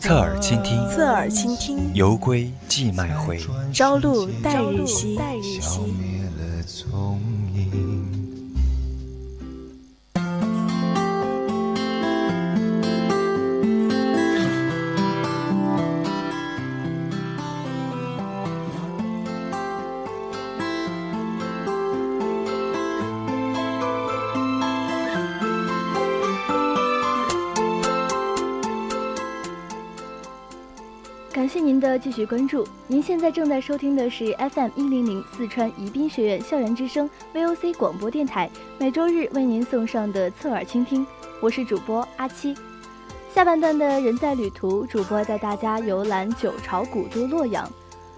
侧耳倾听，侧耳倾听。犹归寄麦回，朝露待日晞。感谢您的继续关注。您现在正在收听的是 FM 一零零四川宜宾学院校园之声 VOC 广播电台，每周日为您送上的侧耳倾听。我是主播阿七。下半段的人在旅途，主播带大家游览九朝古都洛阳，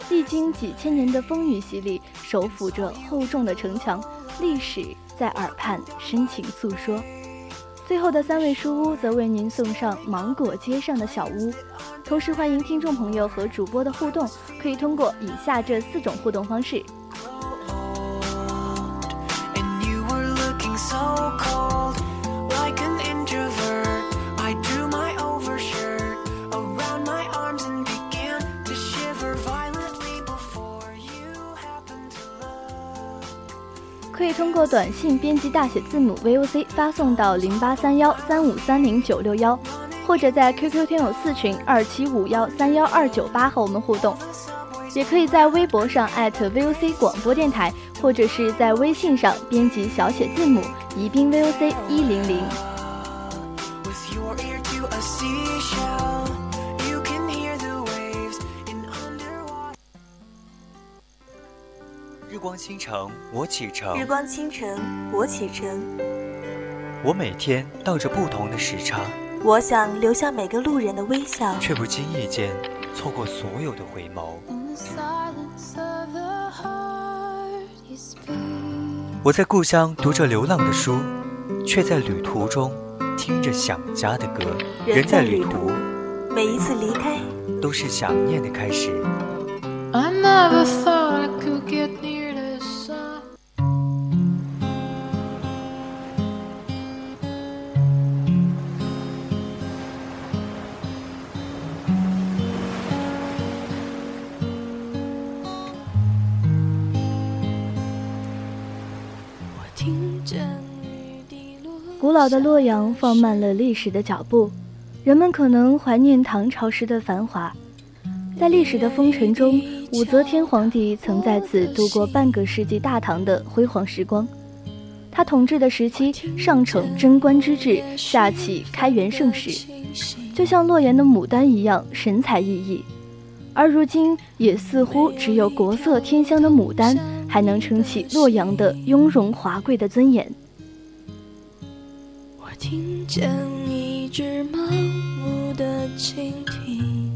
历经几千年的风雨洗礼，手抚着厚重的城墙，历史在耳畔深情诉说。最后的三位书屋则为您送上芒果街上的小屋。同时，欢迎听众朋友和主播的互动，可以通过以下这四种互动方式。以通过短信编辑大写字母 VOC 发送到零八三幺三五三零九六幺，或者在 QQ 天友四群二七五幺三幺二九八和我们互动，也可以在微博上 @VOC 广播电台，或者是在微信上编辑小写字母宜宾 VOC 一零零。光倾城，我启程。日光倾城，我启程。我每天倒着不同的时差。我想留下每个路人的微笑，却不经意间错过所有的回眸。我在故乡读着流浪的书，却在旅途中听着想家的歌。人在旅途，每一次离开都是想念的开始。古老的洛阳放慢了历史的脚步，人们可能怀念唐朝时的繁华。在历史的风尘中，武则天皇帝曾在此度过半个世纪大唐的辉煌时光。他统治的时期，上承贞观之治，下启开元盛世，就像洛阳的牡丹一样神采奕奕。而如今，也似乎只有国色天香的牡丹，还能撑起洛阳的雍容华贵的尊严。听见一只盲目的蜻蜓。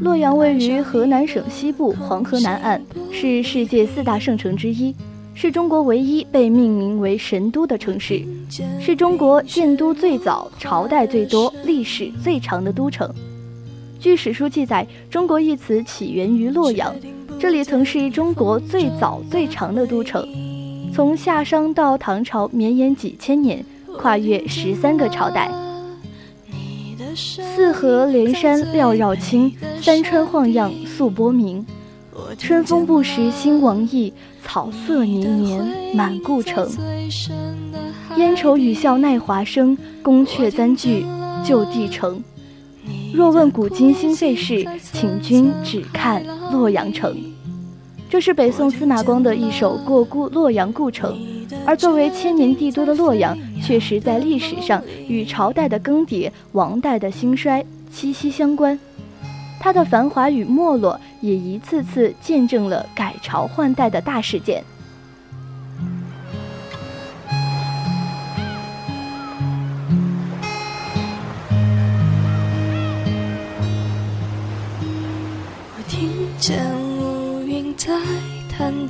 洛阳位于河南省西部黄河南岸，是世界四大圣城之一，是中国唯一被命名为神都的城市，是中国建都最早、朝代最多、历史最长的都城。据史书记载，中国一词起源于洛阳，这里曾是中国最早最长的都城。从夏商到唐朝，绵延几千年，跨越十三个朝代。四河连山缭绕青，三川晃漾素波明。春风不识兴亡意，草色年年满故城。烟愁雨笑奈华生，宫阙簪句旧帝城。若问古今兴废事，请君只看洛阳城。这是北宋司马光的一首《过故洛阳故城》，而作为千年帝都的洛阳，确实在历史上与朝代的更迭、王代的兴衰息息相关。它的繁华与没落，也一次次见证了改朝换代的大事件。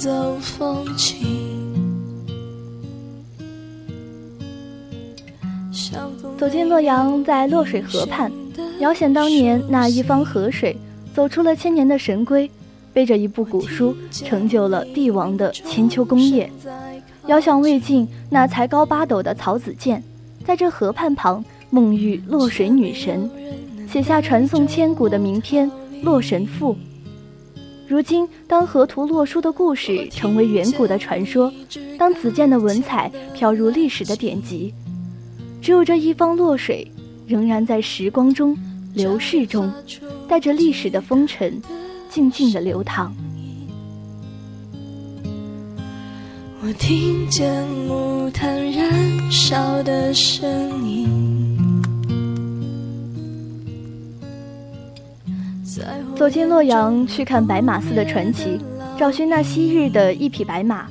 弹奏风琴。走进洛阳，在洛水河畔，遥想当年那一方河水，走出了千年的神龟，背着一部古书，成就了帝王的千秋功业。遥想魏晋那才高八斗的曹子建，在这河畔旁梦遇洛水女神，写下传颂千古的名篇《洛神赋》。如今，当河图洛书的故事成为远古的传说，当子建的文采飘入历史的典籍。只有这一方洛水，仍然在时光中、流逝中，带着历史的风尘，静静的流淌。我听见木炭燃烧的声音。走进洛阳，去看白马寺的传奇，找寻那昔日的一匹白马，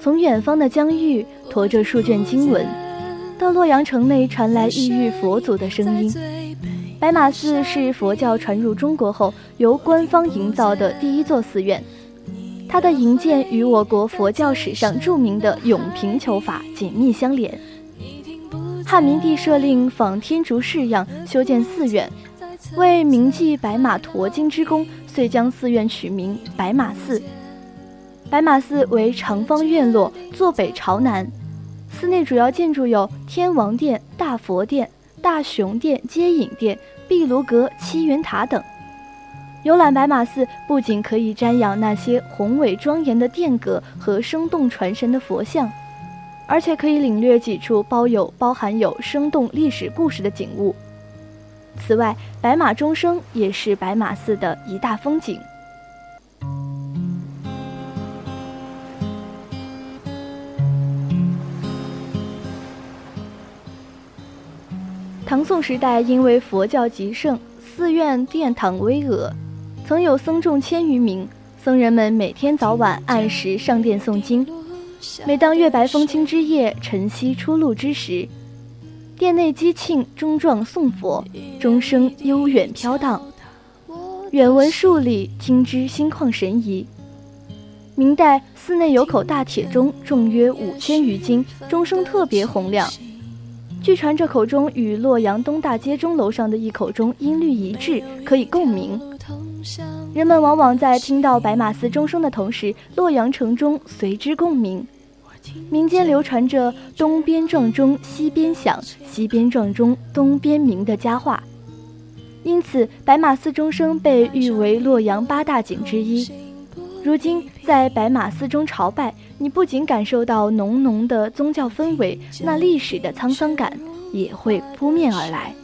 从远方的疆域驮着数卷经文。到洛阳城内传来异域佛祖的声音。白马寺是佛教传入中国后由官方营造的第一座寺院，它的营建与我国佛教史上著名的永平求法紧密相连。汉明帝设令仿天竺式样修建寺院，为铭记白马驮经之功，遂将寺院取名白马寺。白马寺为长方院落，坐北朝南。寺内主要建筑有天王殿、大佛殿、大雄殿、接引殿、壁炉阁、七云塔等。游览白马寺，不仅可以瞻仰那些宏伟庄严的殿阁和生动传神的佛像，而且可以领略几处包有包含有生动历史故事的景物。此外，白马钟声也是白马寺的一大风景。唐宋时代，因为佛教极盛，寺院殿堂巍峨，曾有僧众千余名。僧人们每天早晚按时上殿诵经。每当月白风清之夜，晨曦初露之时，殿内机磬钟状诵佛，钟声悠远飘荡，远闻数里，听之心旷神怡。明代寺内有口大铁钟，重约五千余斤，钟声特别洪亮。据传，这口钟与洛阳东大街钟楼上的一口钟音律一致，可以共鸣。人们往往在听到白马寺钟声的同时，洛阳城中随之共鸣。民间流传着“东边撞钟，西边响；西边撞钟，东边鸣”的佳话，因此白马寺钟声被誉为洛阳八大景之一。如今在白马寺中朝拜。你不仅感受到浓浓的宗教氛围，那历史的沧桑感也会扑面而来。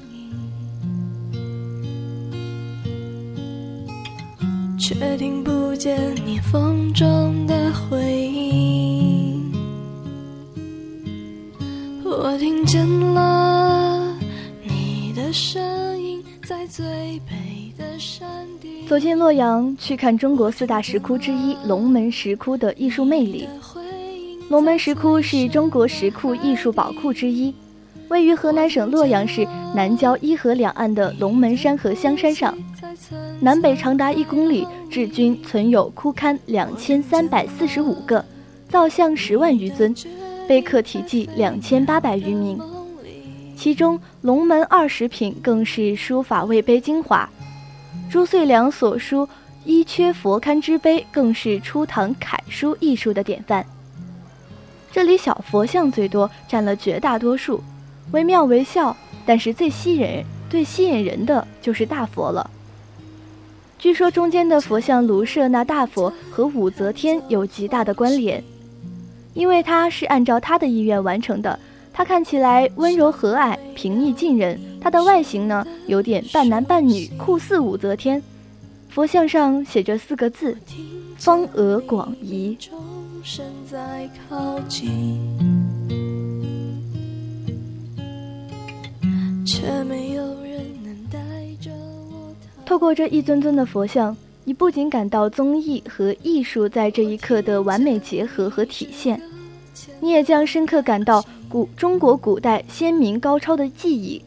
却听不见你风中的回音，我听见了你的声音，在最北的山顶。走进洛阳，去看中国四大石窟之一龙门石窟的艺术魅力。龙门石窟是中国石窟艺术宝库之一，位于河南省洛阳市南郊伊河两岸的龙门山和香山上，南北长达一公里，至今存有窟龛两千三百四十五个，造像十万余尊，碑刻题记两千八百余名，其中龙门二十品更是书法魏碑精华，朱遂良所书“伊阙佛龛”之碑更是初唐楷书艺术的典范。这里小佛像最多，占了绝大多数，惟妙惟肖。但是最吸引人、最吸引人的就是大佛了。据说中间的佛像卢舍那大佛和武则天有极大的关联，因为他是按照他的意愿完成的。他看起来温柔和蔼、平易近人，他的外形呢有点半男半女，酷似武则天。佛像上写着四个字：方额广仪。声在靠近，却没有人能带着我。透过这一尊尊的佛像，你不仅感到综艺和艺术在这一刻的完美结合和体现，你也将深刻感到古中国古代先民高超的技艺。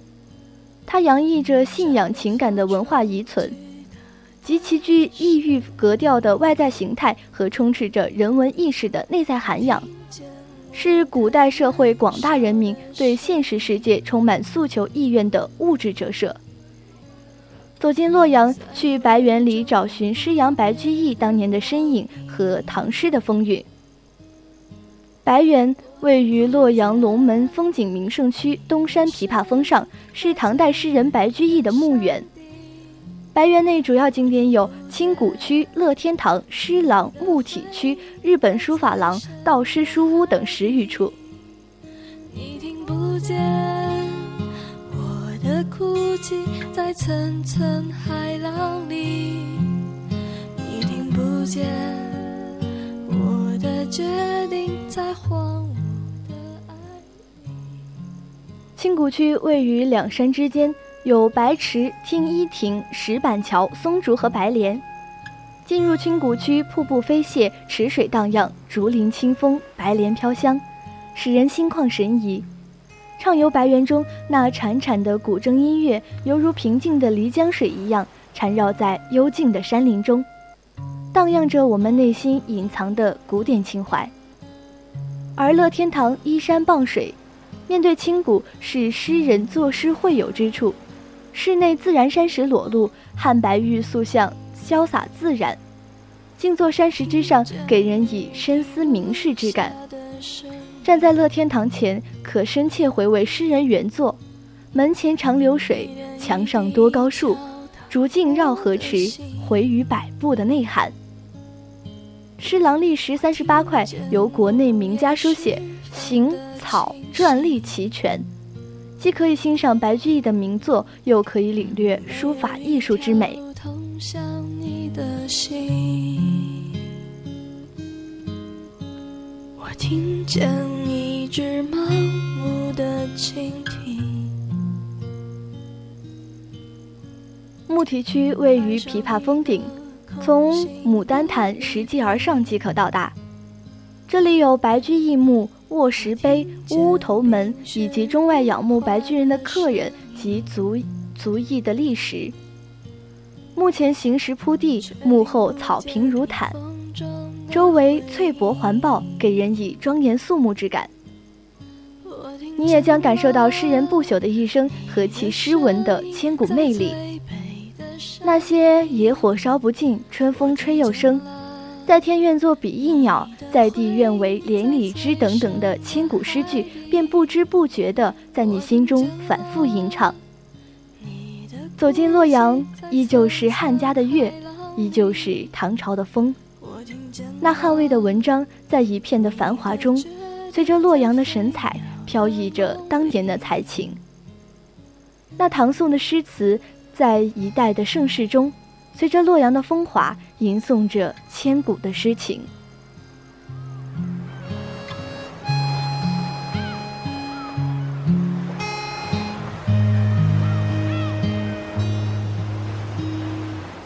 它洋溢着信仰情感的文化遗存。极其具异域格调的外在形态和充斥着人文意识的内在涵养，是古代社会广大人民对现实世界充满诉求意愿的物质折射。走进洛阳，去白园里找寻诗阳白居易当年的身影和唐诗的风韵。白园位于洛阳龙门风景名胜区东山琵琶峰上，是唐代诗人白居易的墓园。白园内主要景点有清谷区、乐天堂、诗廊、木体区、日本书法廊、道师书屋等十余处。你听不见我。的哭泣在层层海浪里，你听不见我的决定在荒芜的爱里。青谷区位于两山之间，有白池、听一亭、石板桥、松竹和白莲。进入青谷区，瀑布飞泻，池水荡漾，竹林清风，白莲飘香，使人心旷神怡。畅游白园中，那潺潺的古筝音乐，犹如平静的漓江水一样，缠绕在幽静的山林中，荡漾着我们内心隐藏的古典情怀。而乐天堂依山傍水，面对清谷，是诗人作诗会友之处。室内自然山石裸露，汉白玉塑像潇洒自然，静坐山石之上，给人以深思明世之感。站在乐天堂前，可深切回味诗人原作：“门前长流水，墙上多高树，竹径绕河池，回语百步”的内涵。诗廊历时三十八块，由国内名家书写，行草篆隶齐全，既可以欣赏白居易的名作，又可以领略书法艺术之美。我听见一只盲目的蜻蜓。木提区位于琵琶峰顶，从牡丹潭拾级而上即可到达。这里有白居易墓、卧石碑、乌头门，以及中外仰慕白居人的客人及足足艺的历史。目前行石铺地，墓后草坪如毯。周围翠柏环抱，给人以庄严肃穆之感。你也将感受到诗人不朽的一生和其诗文的千古魅力。那些野火烧不尽，春风吹又生，在天愿作比翼鸟，在地愿为连理枝等等的千古诗句，便不知不觉地在你心中反复吟唱。走进洛阳，依旧是汉家的月，依旧是唐朝的风。那汉魏的文章，在一片的繁华中，随着洛阳的神采，飘逸着当年的才情。那唐宋的诗词，在一代的盛世中，随着洛阳的风华，吟诵着千古的诗情。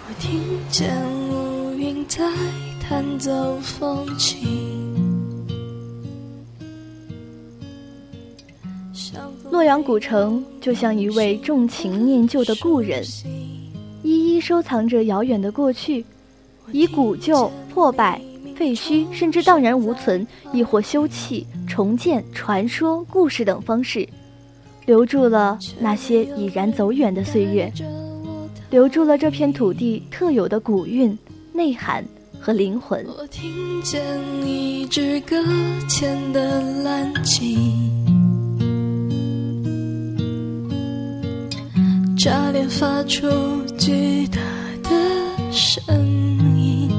我听见。走风。洛阳古城就像一位重情念旧的故人，一一收藏着遥远的过去，以古旧、破败、废墟，甚至荡然无存，亦或修葺、重建、传说、故事等方式，留住了那些已然走远的岁月，留住了这片土地特有的古韵、内涵。和灵魂。我听见一只搁浅的蓝鲸，炸裂发出巨大的声音。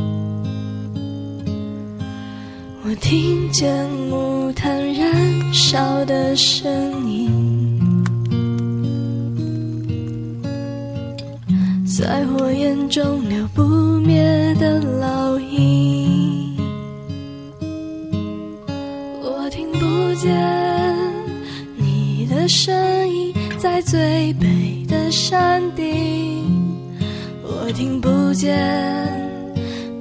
我听见木炭燃烧的声音，在火焰中流不灭的烙印，我听不。见你的声音在最北的山顶，我听不见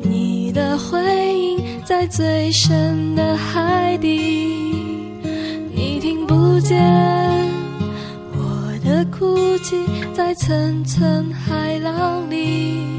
你的回音在最深的海底，你听不见在层层海浪里。